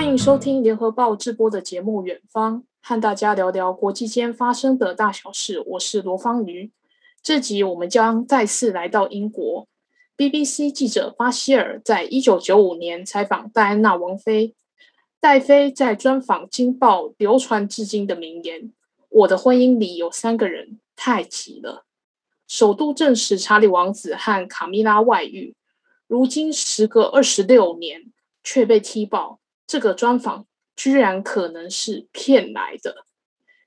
欢迎收听联合报直播的节目《远方》，和大家聊聊国际间发生的大小事。我是罗芳瑜。这集我们将再次来到英国。BBC 记者巴希尔在一九九五年采访戴安娜王妃。戴妃在专访《惊报》流传至今的名言：“我的婚姻里有三个人，太急了。”首度证实查理王子和卡米拉外遇。如今时隔二十六年，却被踢爆，这个专访居然可能是骗来的。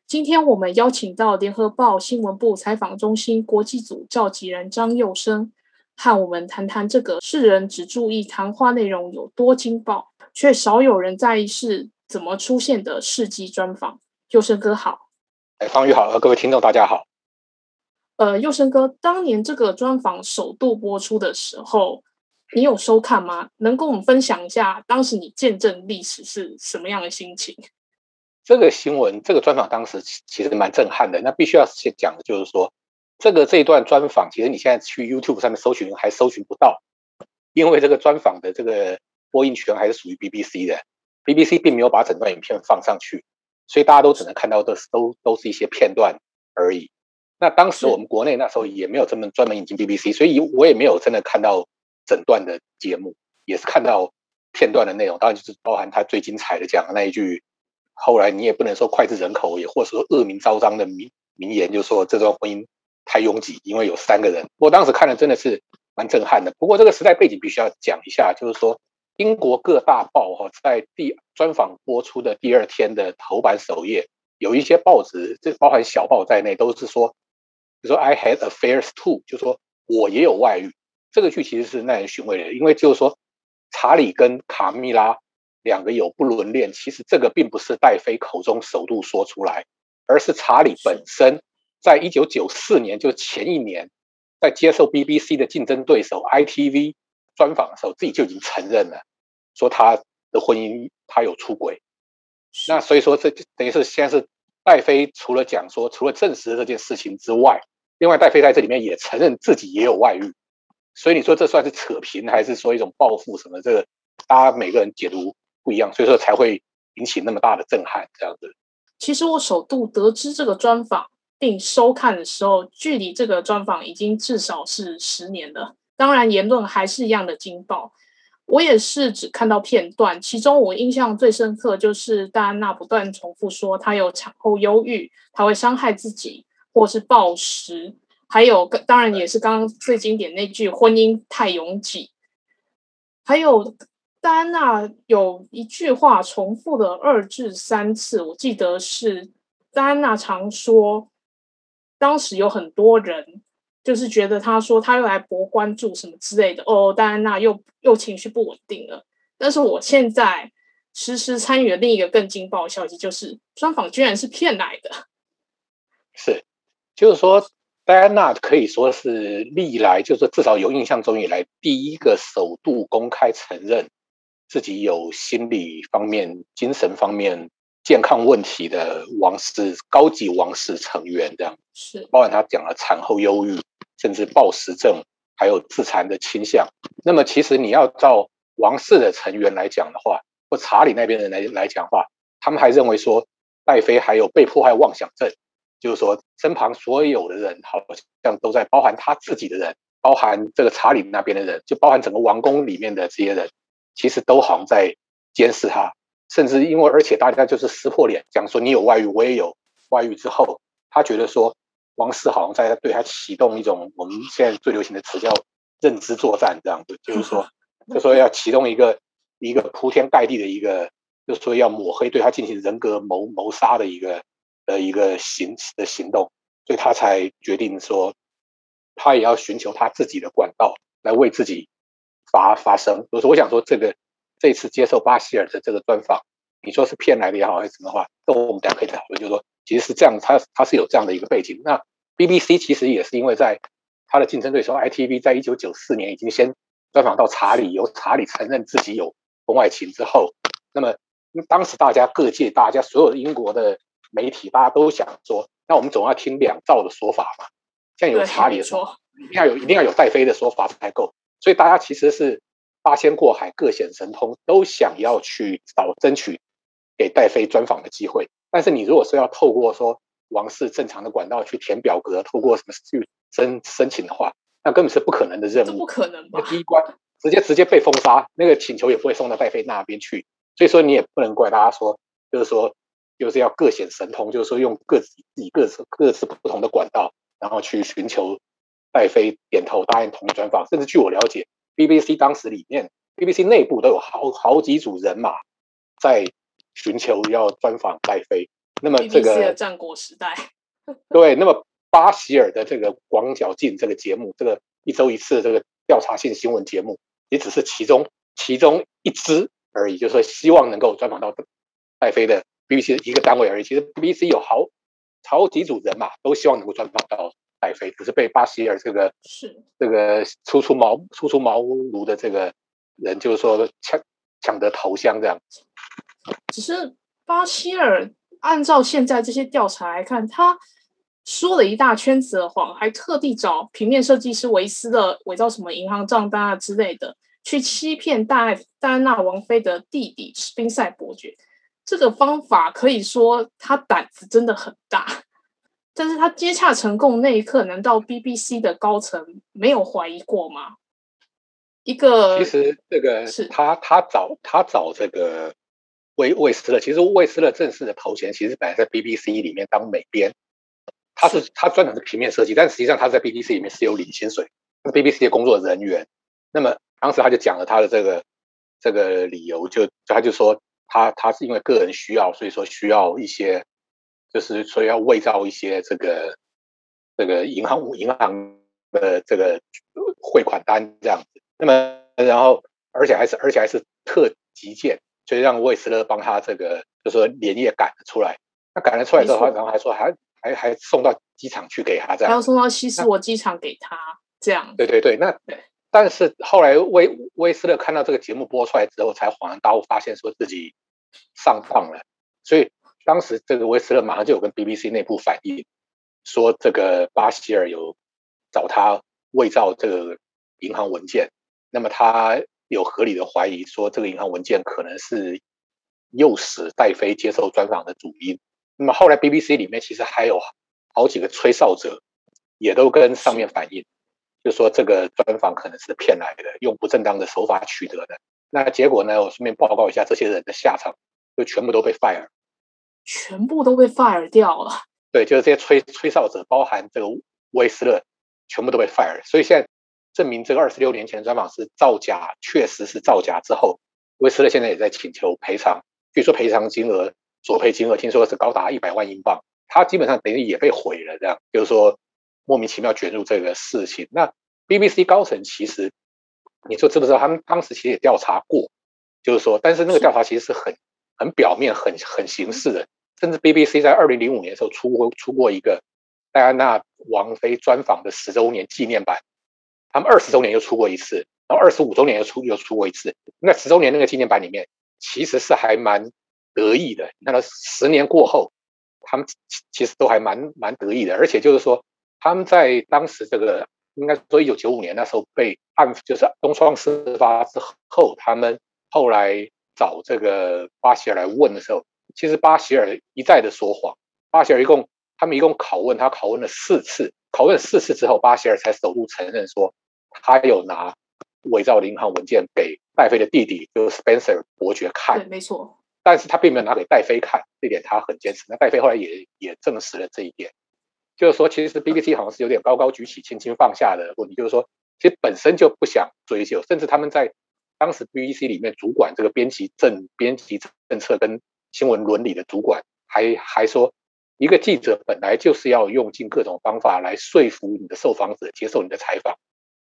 今天我们邀请到联合报新闻部采访中心国际组召集人张佑生，和我们谈谈这个世人只注意谈话内容有多惊爆，却少有人在意是怎么出现的世纪专访。佑生哥好，哎，方宇好，各位听众大家好。呃，佑生哥，当年这个专访首度播出的时候。你有收看吗？能跟我们分享一下当时你见证历史是什么样的心情？这个新闻，这个专访当时其实蛮震撼的。那必须要先讲的就是说，这个这一段专访，其实你现在去 YouTube 上面搜寻还搜寻不到，因为这个专访的这个播映权还是属于 BBC 的，BBC 并没有把整段影片放上去，所以大家都只能看到的都都是一些片段而已。那当时我们国内那时候也没有这么专门引进 BBC，所以我也没有真的看到。整段的节目也是看到片段的内容，当然就是包含他最精彩的讲的那一句，后来你也不能说脍炙人口，也或者说恶名昭彰的名名言，就是说这段婚姻太拥挤，因为有三个人。我当时看的真的是蛮震撼的。不过这个时代背景必须要讲一下，就是说英国各大报哈在第专访播出的第二天的头版首页，有一些报纸，这包含小报在内，都是说，就说 I had affairs too，就说我也有外遇。这个剧其实是耐人寻味的，因为就是说，查理跟卡米拉两个有不伦恋，其实这个并不是戴妃口中首度说出来，而是查理本身在一九九四年，就前一年，在接受 BBC 的竞争对手 ITV 专访的时候，自己就已经承认了，说他的婚姻他有出轨。那所以说，这等于是现在是戴妃除了讲说，除了证实了这件事情之外，另外戴妃在这里面也承认自己也有外遇。所以你说这算是扯平，还是说一种报复什么？这个大家每个人解读不一样，所以说才会引起那么大的震撼。这样子。其实我首度得知这个专访并收看的时候，距离这个专访已经至少是十年了。当然言论还是一样的惊爆。我也是只看到片段，其中我印象最深刻就是戴安娜不断重复说她有产后忧郁，她会伤害自己，或是暴食。还有，当然也是刚刚最经典那句“婚姻太拥挤”。还有戴安娜有一句话重复了二至三次，我记得是戴安娜常说，当时有很多人就是觉得她说她又来博关注什么之类的。哦，戴安娜又又情绪不稳定了。但是我现在实时参与了另一个更劲爆的消息，就是专访居然是骗来的。是，就是说。戴安娜可以说是历来，就是至少有印象中以来第一个首度公开承认自己有心理方面、精神方面健康问题的王室高级王室成员，这样是包含他讲了产后忧郁，甚至暴食症，还有自残的倾向。那么，其实你要照王室的成员来讲的话，或查理那边的人来来讲的话，他们还认为说戴妃还有被迫害妄想症。就是说，身旁所有的人好像都在，包含他自己的人，包含这个查理那边的人，就包含整个王宫里面的这些人，其实都好像在监视他，甚至因为而且大家就是撕破脸讲说你有外遇，我也有外遇之后，他觉得说王室好像在对他启动一种我们现在最流行的词叫认知作战这样子，就是说，就说要启动一个一个铺天盖地的一个，就是说要抹黑对他进行人格谋谋杀的一个。的一个行的行动，所以他才决定说，他也要寻求他自己的管道来为自己发发声。我说我想说，这个这次接受巴希尔的这个专访，你说是骗来的也好，还是什么话，这我们大家可以讨论。就是说，其实是这样，他他是有这样的一个背景。那 BBC 其实也是因为在他的竞争对手 ITV 在一九九四年已经先专访到查理，由查理承认自己有婚外情之后，那么当时大家各界大家所有的英国的。媒体大家都想说，那我们总要听两造的说法嘛。现在有查理的说，一定要有，一定要有戴妃的说法才够。所以大家其实是八仙过海，各显神通，都想要去找争取给戴妃专访的机会。但是你如果是要透过说王室正常的管道去填表格，透过什么去申申请的话，那根本是不可能的任务，不可能吧？第一关直接直接被封杀，那个请求也不会送到戴妃那边去。所以说你也不能怪大家说，就是说就是要各显神通，就是说用各自自己各自各自不同的管道，然后去寻求戴妃点头答应同意专访。甚至据我了解，BBC 当时里面，BBC 内部都有好好几组人马在寻求要专访戴妃。那么这个战国时代，对，那么巴希尔的这个广角镜这个节目，这个一周一次的这个调查性新闻节目，也只是其中其中一支。而已，就是说希望能够专访到戴妃的 BBC 一个单位而已。其实 BBC 有好好几组人嘛都希望能够专访到戴妃，只是被巴希尔这个是这个初出茅初出茅庐的这个人，就是说抢抢得头香这样。只是巴希尔按照现在这些调查来看，他说了一大圈子的谎，还特地找平面设计师维斯的伪造什么银行账单啊之类的。去欺骗戴戴安娜王妃的弟弟斯宾塞伯爵，这个方法可以说他胆子真的很大。但是他接洽成功那一刻，难道 BBC 的高层没有怀疑过吗？一个其实这个是他他找他找这个魏魏斯勒，其实魏斯勒正式的头衔其实本来在 BBC 里面当美编，他是他专门是平面设计，但实际上他在 BBC 里面是有领薪水，BBC 的工作人员。那么当时他就讲了他的这个这个理由，就他就说他他是因为个人需要，所以说需要一些，就是所以要伪造一些这个这个银行银行的这个汇款单这样子。那么然后而且还是而且还是特急件，所以让魏斯勒帮他这个就是说连夜赶了出来。他赶了出来之后，然后还说还还还送到机场去给他这样，还要送到西斯沃机场给他这样。对对对，那。但是后来威威斯勒看到这个节目播出来之后，才恍然大悟，发现说自己上当了。所以当时这个威斯勒马上就有跟 BBC 内部反映，说这个巴希尔有找他伪造这个银行文件。那么他有合理的怀疑，说这个银行文件可能是诱使戴妃接受专访的主因。那么后来 BBC 里面其实还有好几个吹哨者，也都跟上面反映。就说这个专访可能是骗来的，用不正当的手法取得的。那结果呢？我顺便报告一下这些人的下场，就全部都被 fire，全部都被 fire 掉了。对，就是这些吹吹哨者，包含这个威斯勒，全部都被 fire。所以现在证明这个二十六年前的专访是造假，确实是造假之后，威斯勒现在也在请求赔偿。据说赔偿金额索赔金额听说是高达一百万英镑，他基本上等于也被毁了。这样就是说。莫名其妙卷入这个事情，那 BBC 高层其实，你说知不知道？他们当时其实也调查过，就是说，但是那个调查其实是很很表面、很很形式的。甚至 BBC 在二零零五年的时候出过出过一个戴安娜王妃专访的十周年纪念版，他们二十周年又出过一次，然后二十五周年又出又出过一次。那十周年那个纪念版里面，其实是还蛮得意的。你看到十年过后，他们其实都还蛮蛮得意的，而且就是说。他们在当时这个应该说一九九五年那时候被案，就是东窗事发之后，他们后来找这个巴希尔来问的时候，其实巴希尔一再的说谎。巴希尔一共他们一共拷问他拷问了四次，拷问了四次之后，巴希尔才首度承认说他有拿伪造的银行文件给戴妃的弟弟，就是 Spencer 伯爵看。对，没错。但是他并没有拿给戴妃看，这点他很坚持。那戴妃后来也也证实了这一点。就是说，其实 BBC 好像是有点高高举起、轻轻放下的问题。就是说，其实本身就不想追究，甚至他们在当时 BBC 里面主管这个编辑政、编辑政策跟新闻伦理的主管，还还说，一个记者本来就是要用尽各种方法来说服你的受访者接受你的采访，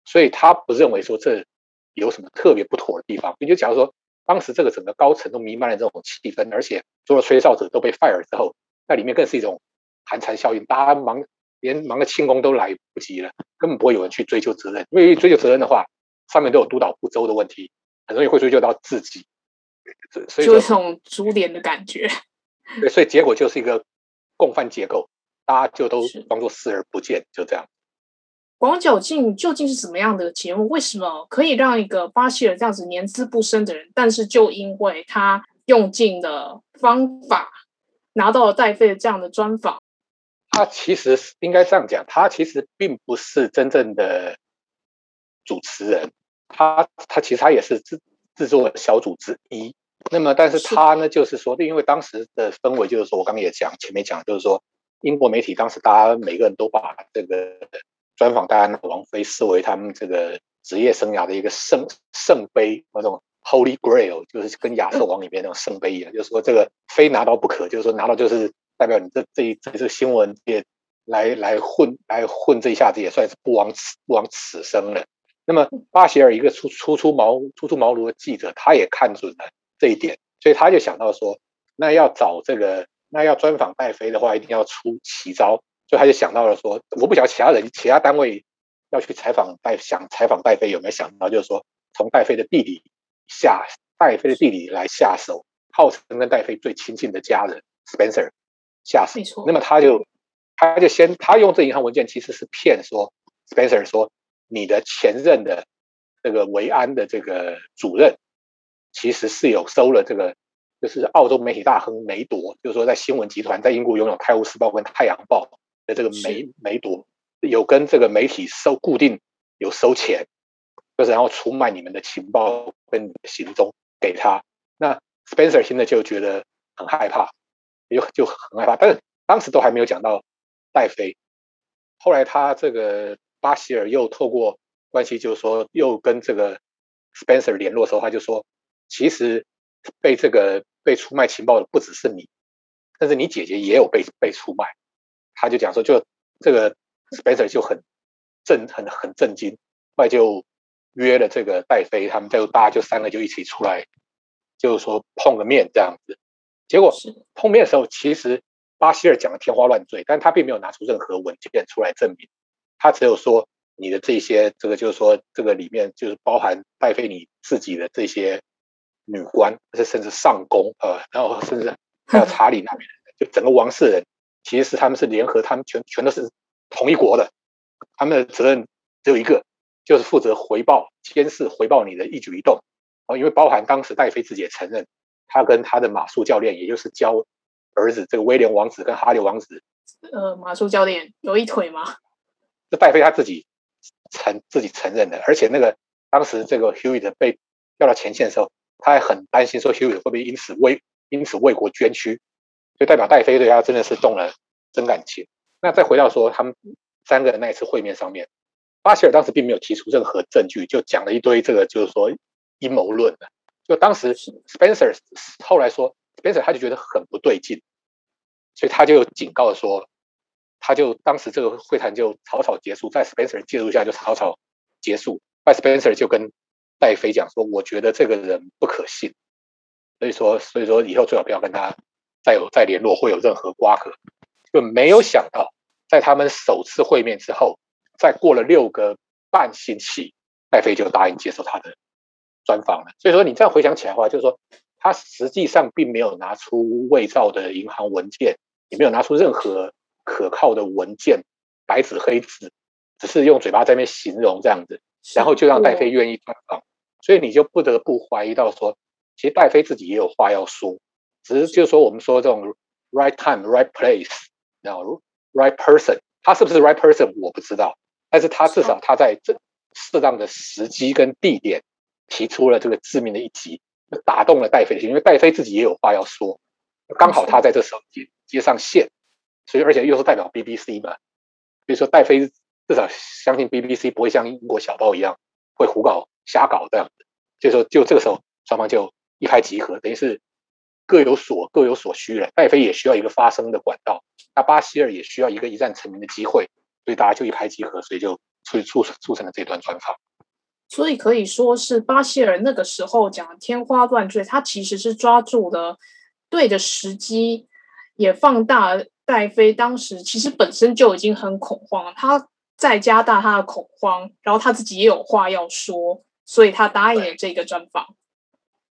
所以他不认为说这有什么特别不妥的地方。你就假如说，当时这个整个高层都弥漫了这种气氛，而且所有吹哨者都被 fire 之后，那里面更是一种。寒蝉效应，大家忙连忙的庆功都来不及了，根本不会有人去追究责任。因为追究责任的话，上面都有督导不周的问题，很容易会追究到自己。所以，就一种株连的感觉。对，所以结果就是一个共犯结构，大家就都装作视而不见，就这样。广角镜究竟是什么样的节目？为什么可以让一个巴西人这样子年资不深的人，但是就因为他用尽了方法，拿到了戴妃的这样的专访？他其实应该这样讲，他其实并不是真正的主持人，他他其实他也是制制作小组之一。那么，但是他呢，就是说，因为当时的氛围，就是说我刚刚也讲，前面讲，就是说，英国媒体当时大家每个人都把这个专访戴安娜王妃视为他们这个职业生涯的一个圣圣杯，那种 Holy Grail，就是跟亚瑟王里面那种圣杯一样，就是说这个非拿到不可，就是说拿到就是代表你这这一这这个新闻界来来混来混这一下子也算是不枉此不枉此生了。那么巴希尔一个初初出茅初出茅庐的记者，他也看准了。这一点，所以他就想到说，那要找这个，那要专访戴妃的话，一定要出奇招。所以他就想到了说，我不晓得其他人、其他单位要去采访戴，想采访戴妃有没有想到，就是说从戴妃的弟弟下，戴妃的弟弟来下手，号称跟戴妃最亲近的家人 Spencer 下手。没错。那么他就他就先他用这银行文件其实是骗说 Spencer 说你的前任的这个维安的这个主任。其实是有收了这个，就是澳洲媒体大亨梅铎，就是说在新闻集团在英国拥有《泰晤士报》跟《太阳报》的这个梅梅铎，有跟这个媒体收固定有收钱，就是然后出卖你们的情报跟行踪给他。那 Spencer 现在就觉得很害怕，就就很害怕。但是当时都还没有讲到戴妃，后来他这个巴希尔又透过关系，就是说又跟这个 Spencer 联络的时候，他就说。其实被这个被出卖情报的不只是你，但是你姐姐也有被被出卖。他就讲说，就这个 Spencer 就很震很很震惊，后来就约了这个戴妃，他们就大家就三个就一起出来，就是说碰个面这样子。结果碰面的时候，其实巴希尔讲的天花乱坠，但他并没有拿出任何文件出来证明，他只有说你的这些这个就是说这个里面就是包含戴妃你自己的这些。女官，甚甚至上宫，呃，然后甚至 还有查理那边，就整个王室人，其实是他们是联合，他们全全都是同一国的，他们的责任只有一个，就是负责回报、监视、回报你的一举一动。哦，因为包含当时戴妃自己也承认，他跟他的马术教练，也就是教儿子这个威廉王子跟哈利王子，呃，马术教练有一腿吗？这戴妃他自己承自己承认的，而且那个当时这个 Hewitt 被调到前线的时候。他还很担心说，Hewitt 会不会因此为因此为国捐躯，就代表戴妃对他真的是动了真感情。那再回到说他们三个人那一次会面上面，巴希尔当时并没有提出任何证据，就讲了一堆这个就是说阴谋论的。就当时 Spencer 后来说，Spencer 他就觉得很不对劲，所以他就警告说，他就当时这个会谈就草草结束，在 Spencer 介入下就草草结束。那 Spencer 就跟戴妃讲说：“我觉得这个人不可信，所以说，所以说以后最好不要跟他再有再联络，会有任何瓜葛。”就没有想到，在他们首次会面之后，再过了六个半星期，戴妃就答应接受他的专访了。所以说，你这样回想起来的话，就是说，他实际上并没有拿出伪造的银行文件，也没有拿出任何可靠的文件，白纸黑字，只是用嘴巴在那边形容这样子。然后就让戴飞愿意专访，所以你就不得不怀疑到说，其实戴飞自己也有话要说，只是就是说我们说这种 right time right place，然后 right person，他是不是 right person 我不知道，但是他至少他在这适当的时机跟地点提出了这个致命的一击，打动了戴妃的心，因为戴妃自己也有话要说，刚好他在这时候接接上线，所以而且又是代表 BBC 嘛，所以说戴妃。至少相信 BBC 不会像英国小报一样会胡搞瞎搞这样子，所以说就这个时候双方就一拍即合，等于是各有所各有所需了。戴妃也需要一个发声的管道，那巴希尔也需要一个一战成名的机会，所以大家就一拍即合，所以就促促促成了这段专访。所以可以说是巴希尔那个时候讲的天花乱坠，他其实是抓住了对的时机，也放大戴妃当时其实本身就已经很恐慌了，他。再加大他的恐慌，然后他自己也有话要说，所以他答应了这个专访。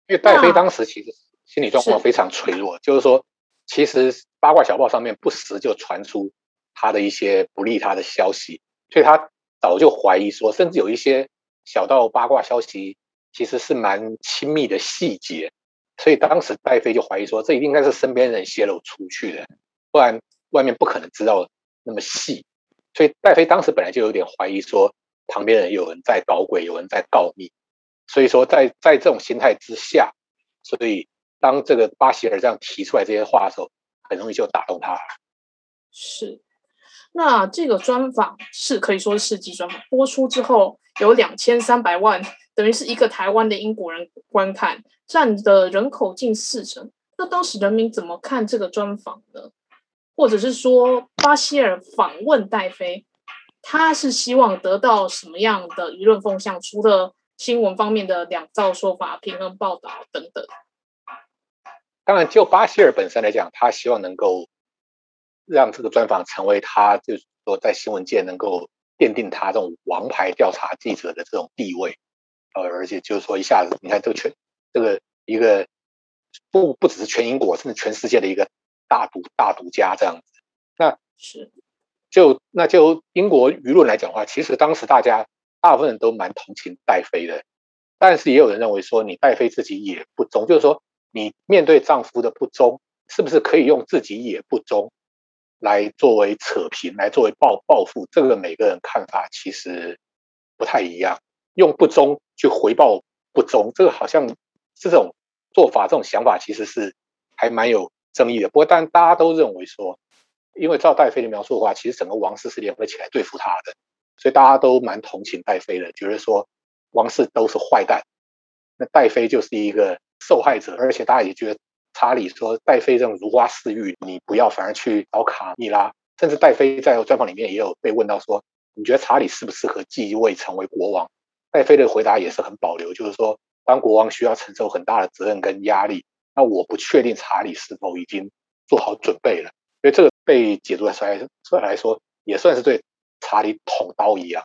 因为戴妃当时其实心理状况非常脆弱，是就是说，其实八卦小报上面不时就传出他的一些不利他的消息，所以他早就怀疑说，甚至有一些小到八卦消息，其实是蛮亲密的细节，所以当时戴妃就怀疑说，这一定应该是身边人泄露出去的，不然外面不可能知道那么细。所以戴妃当时本来就有点怀疑说，旁边人有人在搞鬼，有人在告密。所以说在，在在这种心态之下，所以当这个巴希尔这样提出来这些话的时候，很容易就打动他。是，那这个专访是可以说是世纪专访，播出之后有两千三百万，等于是一个台湾的英国人观看，占的人口近四成。那当时人民怎么看这个专访呢？或者是说，巴希尔访问戴妃，他是希望得到什么样的舆论风向？除了新闻方面的两造说法、平衡报道等等。当然，就巴希尔本身来讲，他希望能够让这个专访成为他，就是说在新闻界能够奠定他这种王牌调查记者的这种地位。呃，而且就是说，一下子你看这个全这个一个不不只是全英国，甚至全世界的一个大独大独家这样子。那是就那就英国舆论来讲的话，其实当时大家。大部分人都蛮同情戴妃的，但是也有人认为说，你戴妃自己也不忠，就是说，你面对丈夫的不忠，是不是可以用自己也不忠来作为扯平，来作为报报复？这个每个人看法其实不太一样。用不忠去回报不忠，这个好像这种做法，这种想法其实是还蛮有争议的。不过，但大家都认为说，因为照戴妃的描述的话，其实整个王室是联合起来对付他的。所以大家都蛮同情戴妃的，觉得说王室都是坏蛋，那戴妃就是一个受害者，而且大家也觉得查理说戴妃这种如花似玉，你不要反而去找卡蜜拉。甚至戴妃在专访里面也有被问到说，你觉得查理适不适合继位成为国王？戴妃的回答也是很保留，就是说当国王需要承受很大的责任跟压力，那我不确定查理是否已经做好准备了。所以这个被解读出来出来来说，也算是对。查理捅刀一样，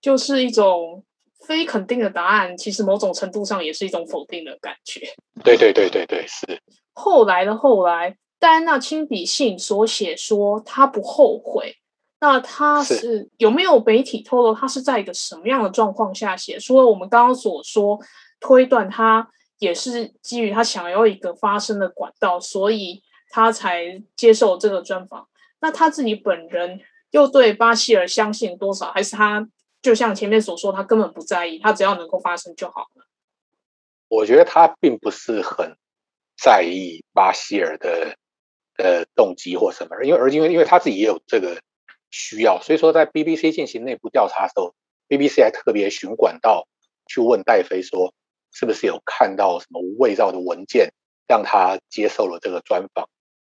就是一种非肯定的答案，其实某种程度上也是一种否定的感觉。对对对对对，是。后来的后来，戴安娜亲笔信所写说她不后悔。那她是，是有没有媒体透露她是在一个什么样的状况下写？除了我们刚刚所说推断，她也是基于她想要一个发声的管道，所以她才接受这个专访。那她自己本人。又对巴希尔相信多少？还是他就像前面所说，他根本不在意，他只要能够发声就好了。我觉得他并不是很在意巴希尔的呃动机或什么，因为而因为因为他自己也有这个需要，所以说在 BBC 进行内部调查的时候，BBC 还特别寻管道去问戴妃说，是不是有看到什么伪造的文件，让他接受了这个专访。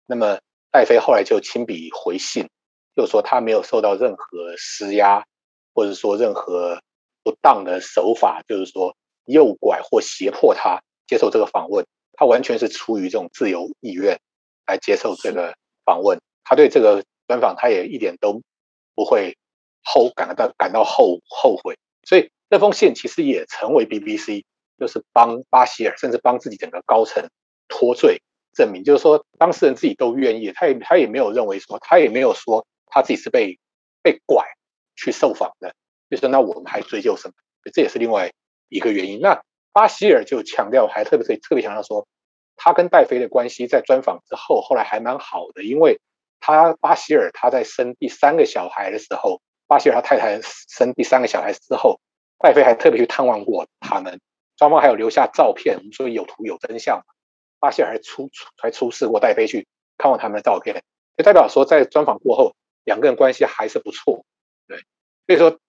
那么戴妃后来就亲笔回信。就说他没有受到任何施压，或者说任何不当的手法，就是说诱拐或胁迫他接受这个访问，他完全是出于这种自由意愿来接受这个访问。他对这个专访，他也一点都不会后感到感到后后悔。所以这封信其实也成为 BBC 就是帮巴希尔，甚至帮自己整个高层脱罪证明，就是说当事人自己都愿意，他也他也没有认为说，他也没有说。他自己是被被拐去受访的，就是那我们还追究什么？这也是另外一个原因。那巴希尔就强调，还特别特别强调说，他跟戴妃的关系在专访之后，后来还蛮好的，因为他巴希尔他在生第三个小孩的时候，巴希尔他太太生第三个小孩之后，戴妃还特别去探望过他们，双方还有留下照片，所以有图有真相。巴希尔还出还出示过戴妃去看望他们的照片，就代表说在专访过后。两个人关系还是不错，对，所以说，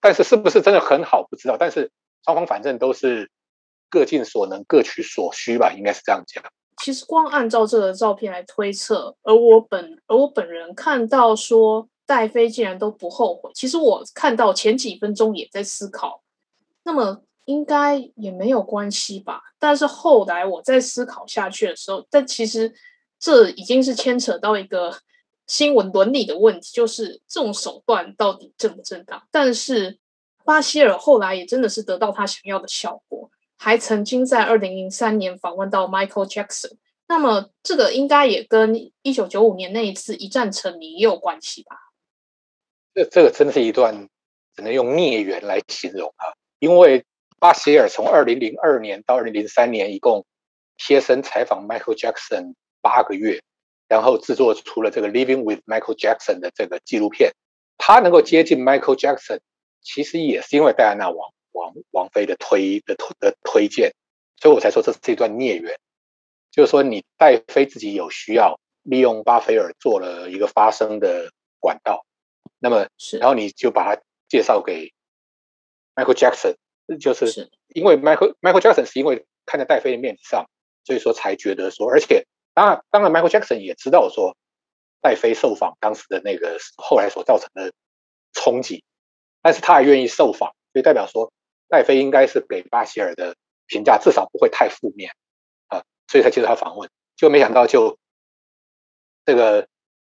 但是是不是真的很好不知道，但是双方反正都是各尽所能、各取所需吧，应该是这样讲。其实光按照这个照片来推测，而我本而我本人看到说戴妃竟然都不后悔，其实我看到前几分钟也在思考，那么应该也没有关系吧？但是后来我在思考下去的时候，但其实这已经是牵扯到一个。新闻伦理的问题，就是这种手段到底正不正当？但是巴希尔后来也真的是得到他想要的效果，还曾经在二零零三年访问到 Michael Jackson。那么这个应该也跟一九九五年那一次一战成名也有关系吧？这这个真的是一段只能用孽缘来形容啊。因为巴希尔从二零零二年到二零零三年，一共贴身采访 Michael Jackson 八个月，然后制作出了这个《Living with Michael Jackson》的这个纪录片。他能够接近 Michael Jackson，其实也是因为戴安娜王王王妃的推的推的推荐，所以我才说这是一段孽缘。就是说，你戴妃自己有需要，利用巴菲尔做了一个发声的管道，那么，然后你就把他介绍给 Michael Jackson，就是因为 Michael Michael Jackson 是因为看在戴妃的面子上，所以说才觉得说，而且当然当然 Michael Jackson 也知道说戴妃受访当时的那个后来所造成的冲击，但是他还愿意受访，所以代表说戴妃应该是给巴希尔的评价至少不会太负面啊。所以才接受他访问，就没想到就这个，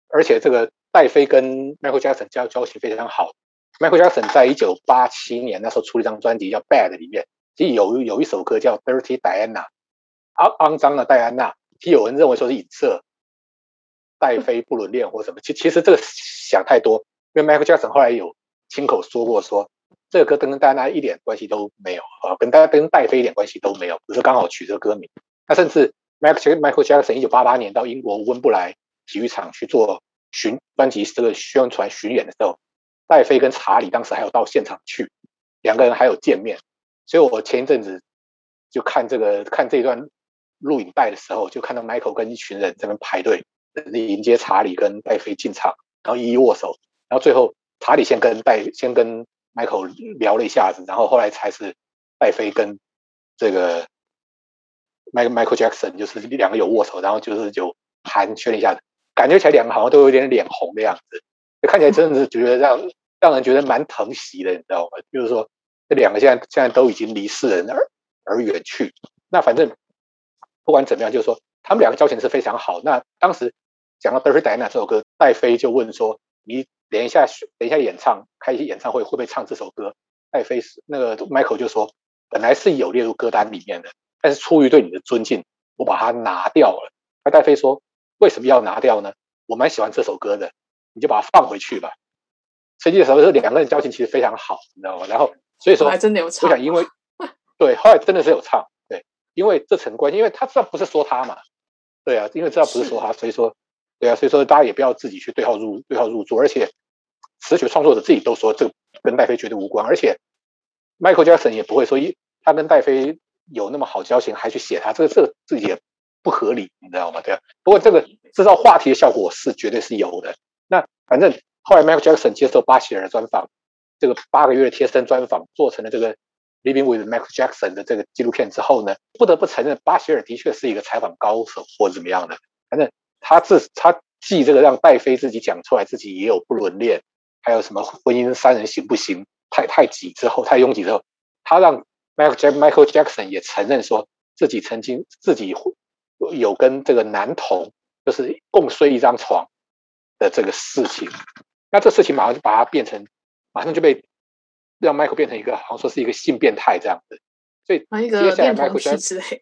而且这个戴妃跟 Michael Jackson 交交情非常好。Michael Jackson 在一九八七年那时候出了一张专辑叫《Bad》里面，其实有有一首歌叫《Dirty Diana》，肮肮脏的戴安娜。有人认为说是影射戴妃不伦恋或什么，其其实这个想太多，因为 Michael Jackson 后来有亲口说过说，这个歌跟戴安娜一点关系都没有啊，跟戴跟戴妃一点关系都没有，只是刚好取这个歌名。那甚至 Michael Jackson 一九八八年到英国温布莱体育场去做巡专辑这个宣传巡演的时候，戴妃跟查理当时还有到现场去，两个人还有见面。所以我前一阵子就看这个看这段录影带的时候，就看到 Michael 跟一群人在那排队等着迎接查理跟戴妃进场，然后一一握手，然后最后查理先跟戴先跟 Michael 聊了一下子，然后后来才是戴妃跟这个。Michael Jackson 就是两个有握手，然后就是就寒暄了一下子，感觉起来两个好像都有点脸红的样子，就看起来真的是觉得让 让人觉得蛮疼惜的，你知道吗？就是说这两个现在现在都已经离世人而而远去，那反正不管怎么样，就是说他们两个交情是非常好。那当时讲到《Dirty Diana》这首歌，戴飞就问说：“你等一下等一下演唱开一些演唱会会不会唱这首歌？”戴飞是那个 Michael 就说：“本来是有列入歌单里面的。”但是出于对你的尊敬，我把它拿掉了。那戴飞说：“为什么要拿掉呢？我蛮喜欢这首歌的，你就把它放回去吧。”实际上，这两个人交情其实非常好，你知道吗？然后所以说，还真的有唱。我想，因为对，后来真的是有唱。对，因为这层关系，因为他知道不是说他嘛，对啊，因为知道不是说他，所以说，对啊，所以说大家也不要自己去对号入对号入座。而且词曲创作者自己都说，这个跟戴妃绝对无关。而且 Michael Jackson 也不会说一他跟戴妃。有那么好交情还去写他，这个这个自己也不合理，你知道吗？对啊。不过这个制造话题的效果是绝对是有的。那反正后来 Michael Jackson 接受巴希尔的专访，这个八个月的贴身专访做成了这个 Living with Michael Jackson 的这个纪录片之后呢，不得不承认巴希尔的确是一个采访高手或者怎么样的。反正他自他记这个让戴妃自己讲出来自己也有不伦恋，还有什么婚姻三人行不行太太挤之后太拥挤之后，他让。Michael Jackson 也承认说自己曾经自己有跟这个男童就是共睡一张床的这个事情，那这事情马上就把它变成，马上就被让 Michael 变成一个好像说是一个性变态这样子，所以接下来 Michael Jackson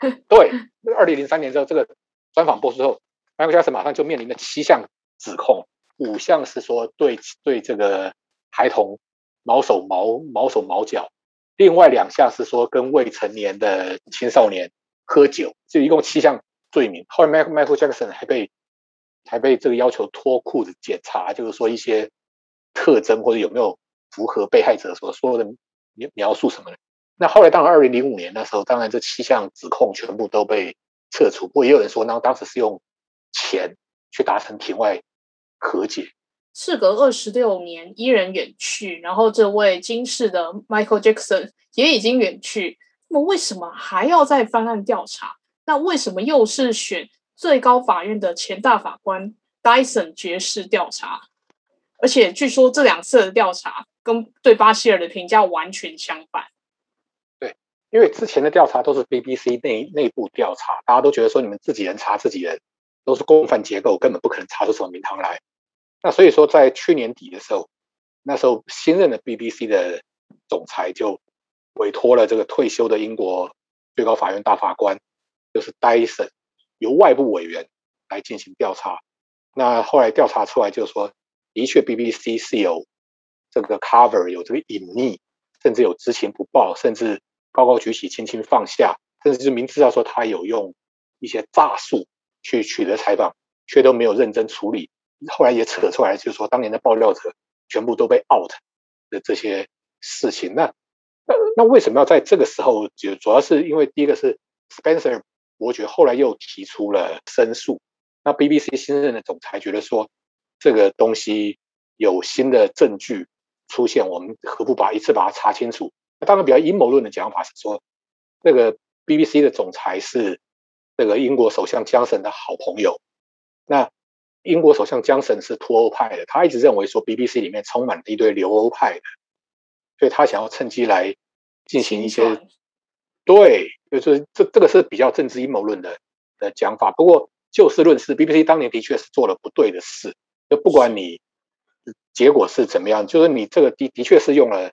对，二零零三年之后这个专访播出之后，Michael Jackson 马上就面临了七项指控，五项是说对对这个孩童毛手毛毛手毛脚。另外两项是说跟未成年的青少年喝酒，就一共七项罪名。后来，Michael Jackson 还被还被这个要求脱裤子检查，就是说一些特征或者有没有符合被害者所说的描描述什么的。那后来，当然二零零五年那时候，当然这七项指控全部都被撤除。不过也有人说，那当时是用钱去达成庭外和解。事隔二十六年，依然远去，然后这位惊世的 Michael Jackson 也已经远去。那么为什么还要再翻案调查？那为什么又是选最高法院的前大法官 Dyson 爵士调查？而且据说这两次的调查跟对巴希尔的评价完全相反。对，因为之前的调查都是 BBC 内内部调查，大家都觉得说你们自己人查自己人，都是共犯结构，根本不可能查出什么名堂来。那所以说，在去年底的时候，那时候新任的 BBC 的总裁就委托了这个退休的英国最高法院大法官，就是 Dyson，由外部委员来进行调查。那后来调查出来，就是说，的确 BBC 是有这个 cover 有这个隐匿，甚至有知情不报，甚至高高举起，轻轻放下，甚至是明知道说他有用一些诈术去取得采访，却都没有认真处理。后来也扯出来，就是说当年的爆料者全部都被 out 的这些事情。那那那为什么要在这个时候？就主要是因为第一个是 Spencer 伯爵后来又提出了申诉。那 BBC 新任的总裁觉得说，这个东西有新的证据出现，我们何不把一次把它查清楚？那当然，比较阴谋论的讲法是说，那个 BBC 的总裁是那个英国首相江森的好朋友。那英国首相江森是脱欧派的，他一直认为说 BBC 里面充满了一堆留欧派的，所以他想要趁机来进行一些，对，就是这这个是比较政治阴谋论的的讲法。不过就事论事，BBC 当年的确是做了不对的事，就不管你结果是怎么样，就是你这个的的确是用了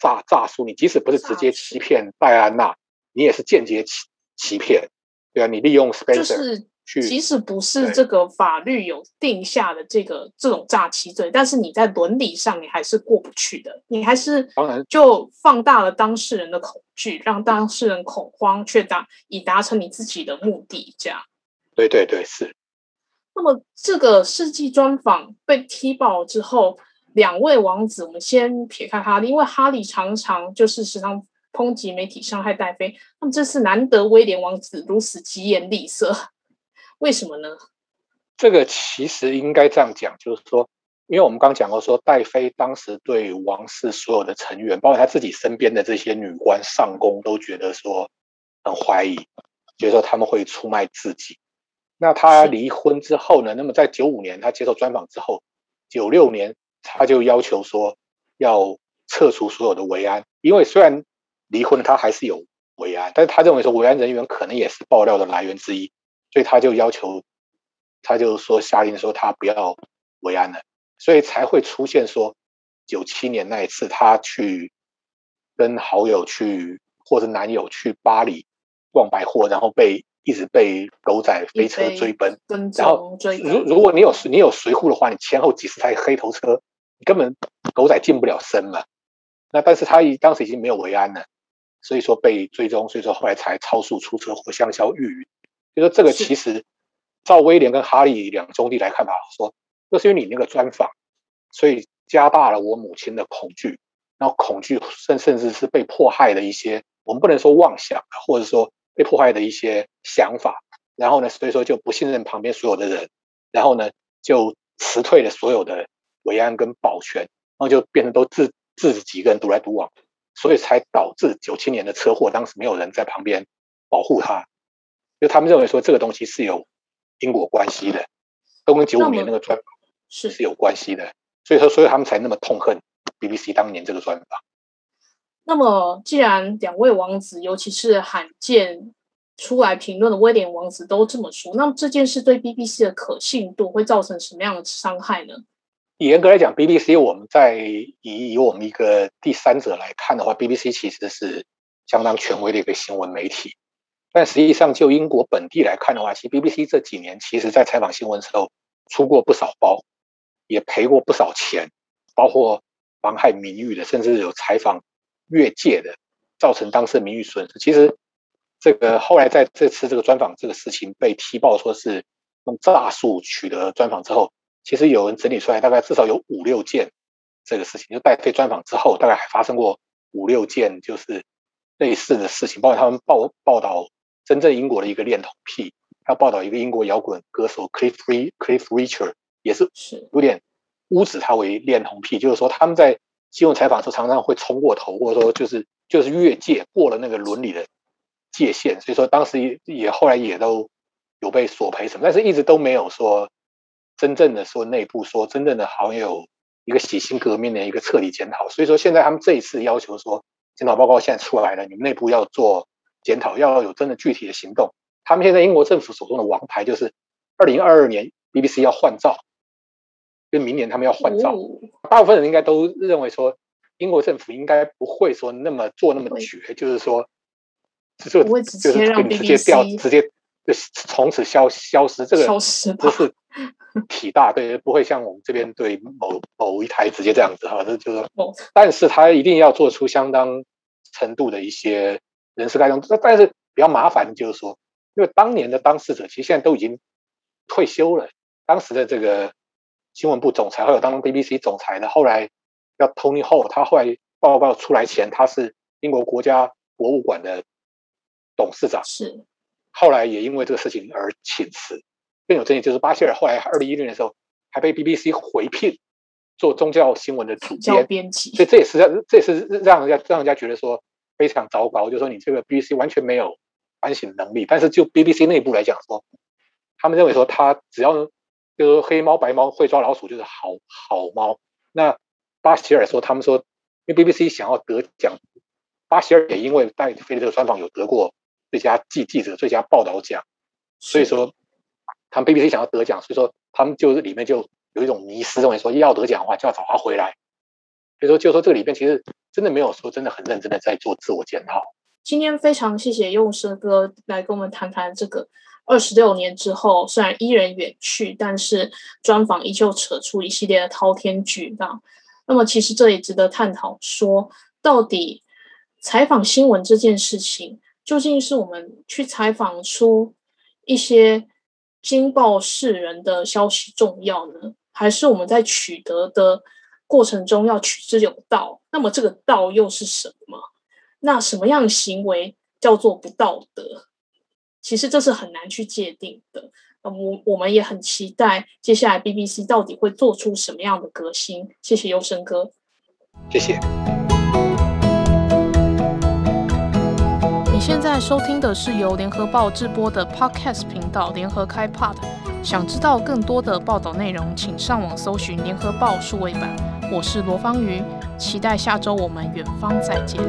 诈诈术，你即使不是直接欺骗戴安娜，你也是间接欺欺骗，对啊，你利用 Spencer。就是即使不是这个法律有定下的这个这种诈欺罪，但是你在伦理上你还是过不去的，你还是当然就放大了当事人的恐惧，让当事人恐慌，却达以达成你自己的目的，这样。对对对，是。那么这个世纪专访被踢爆之后，两位王子，我们先撇开哈利，因为哈利常常就是时常抨击媒体伤害戴妃，那么这次难得威廉王子如此疾言厉色。为什么呢？这个其实应该这样讲，就是说，因为我们刚讲过，说戴妃当时对王室所有的成员，包括他自己身边的这些女官上宫，都觉得说很怀疑，觉得说他们会出卖自己。那他离婚之后呢？那么在九五年他接受专访之后，九六年他就要求说要撤除所有的维安，因为虽然离婚了，他还是有维安，但是他认为说维安人员可能也是爆料的来源之一。所以他就要求，他就说下令说他不要维安了，所以才会出现说九七年那一次他去跟好友去或者男友去巴黎逛百货，然后被一直被狗仔飞车追奔，然后如如果你有你有随护的话，你前后几十台黑头车，你根本狗仔近不了身嘛。那但是他已当时已经没有维安了，所以说被追踪，所以说后来才超速出车祸香消玉殒。就说这个其实，照威廉跟哈利两兄弟来看吧，说那是因为你那个专访，所以加大了我母亲的恐惧，然后恐惧甚甚至是被迫害的一些，我们不能说妄想，或者说被破坏的一些想法，然后呢，所以说就不信任旁边所有的人，然后呢就辞退了所有的维安跟保全，然后就变成都自自己一个人独来独往，所以才导致九七年的车祸，当时没有人在旁边保护他。就他们认为说这个东西是有因果关系的，都跟九五年那个专访是是有关系的，所以说所以他们才那么痛恨 BBC 当年这个专访。那么，既然两位王子，尤其是罕见出来评论的威廉王子都这么说，那么这件事对 BBC 的可信度会造成什么样的伤害呢？严格来讲，BBC 我们在以以我们一个第三者来看的话，BBC 其实是相当权威的一个新闻媒体。但实际上，就英国本地来看的话，其实 BBC 这几年其实在采访新闻时候出过不少包，也赔过不少钱，包括妨害名誉的，甚至有采访越界的，造成当事人名誉损失。其实这个后来在这次这个专访这个事情被踢爆说是用诈术取得专访之后，其实有人整理出来，大概至少有五六件这个事情，就戴妃专访之后，大概还发生过五六件就是类似的事情，包括他们报报道。真正英国的一个恋童癖，他报道一个英国摇滚歌手 Cliff Cliff Richard 也是有点污指他为恋童癖，就是说他们在新闻采访的时候常常会冲过头，或者说就是就是越界过了那个伦理的界限，所以说当时也也后来也都有被索赔什么，但是一直都没有说真正的说内部说真正的好像有一个洗心革面的一个彻底检讨，所以说现在他们这一次要求说检讨报告现在出来了，你们内部要做。检讨要有真的具体的行动。他们现在英国政府手中的王牌就是，二零二二年 BBC 要换照，就明年他们要换照。大部分人应该都认为说，英国政府应该不会说那么做那么绝，就是说，就是就是直接调直接就从此消消失。这个消失不是体大，对，不会像我们这边对某某一台直接这样子哈，这就是说，但是他一定要做出相当程度的一些人事改动。但是比较麻烦的就是说，因为当年的当事者其实现在都已经退休了，当时的这个新闻部总裁，还有当 BBC 总裁的，后来叫 Tony Hall，他后来报告出来前，他是英国国家博物馆的董事长，是。后来也因为这个事情而请辞。更有争议就是巴希尔后来二零一六年的时候还被 BBC 回聘做宗教新闻的主编，编辑，所以这也是让这也是让人家让人家觉得说非常糟糕，就是说你这个 BBC 完全没有反省能力。但是就 BBC 内部来讲说，他们认为说他只要就是说黑猫白猫会抓老鼠就是好好猫。那巴希尔说他们说，因为 BBC 想要得奖，巴希尔也因为戴妃的这个专访有得过。最佳记记者、最佳报道奖，所以说他们 BBC 想要得奖，所以说他们就是里面就有一种迷失，认为说要得奖的话就要找他回来。所以说，就说这个里面其实真的没有说真的很认真的在做自我检讨。今天非常谢谢用生哥来跟我们谈谈这个二十六年之后，虽然伊人远去，但是专访依旧扯出一系列的滔天巨浪。那么其实这也值得探讨，说到底采访新闻这件事情。究竟是我们去采访出一些惊爆世人的消息重要呢，还是我们在取得的过程中要取之有道？那么这个道又是什么？那什么样的行为叫做不道德？其实这是很难去界定的。我我们也很期待接下来 BBC 到底会做出什么样的革新。谢谢优生哥，谢谢。你现在收听的是由联合报直播的 Podcast 频道联合开 Pod。想知道更多的报道内容，请上网搜寻联合报数位版。我是罗芳瑜，期待下周我们远方再见。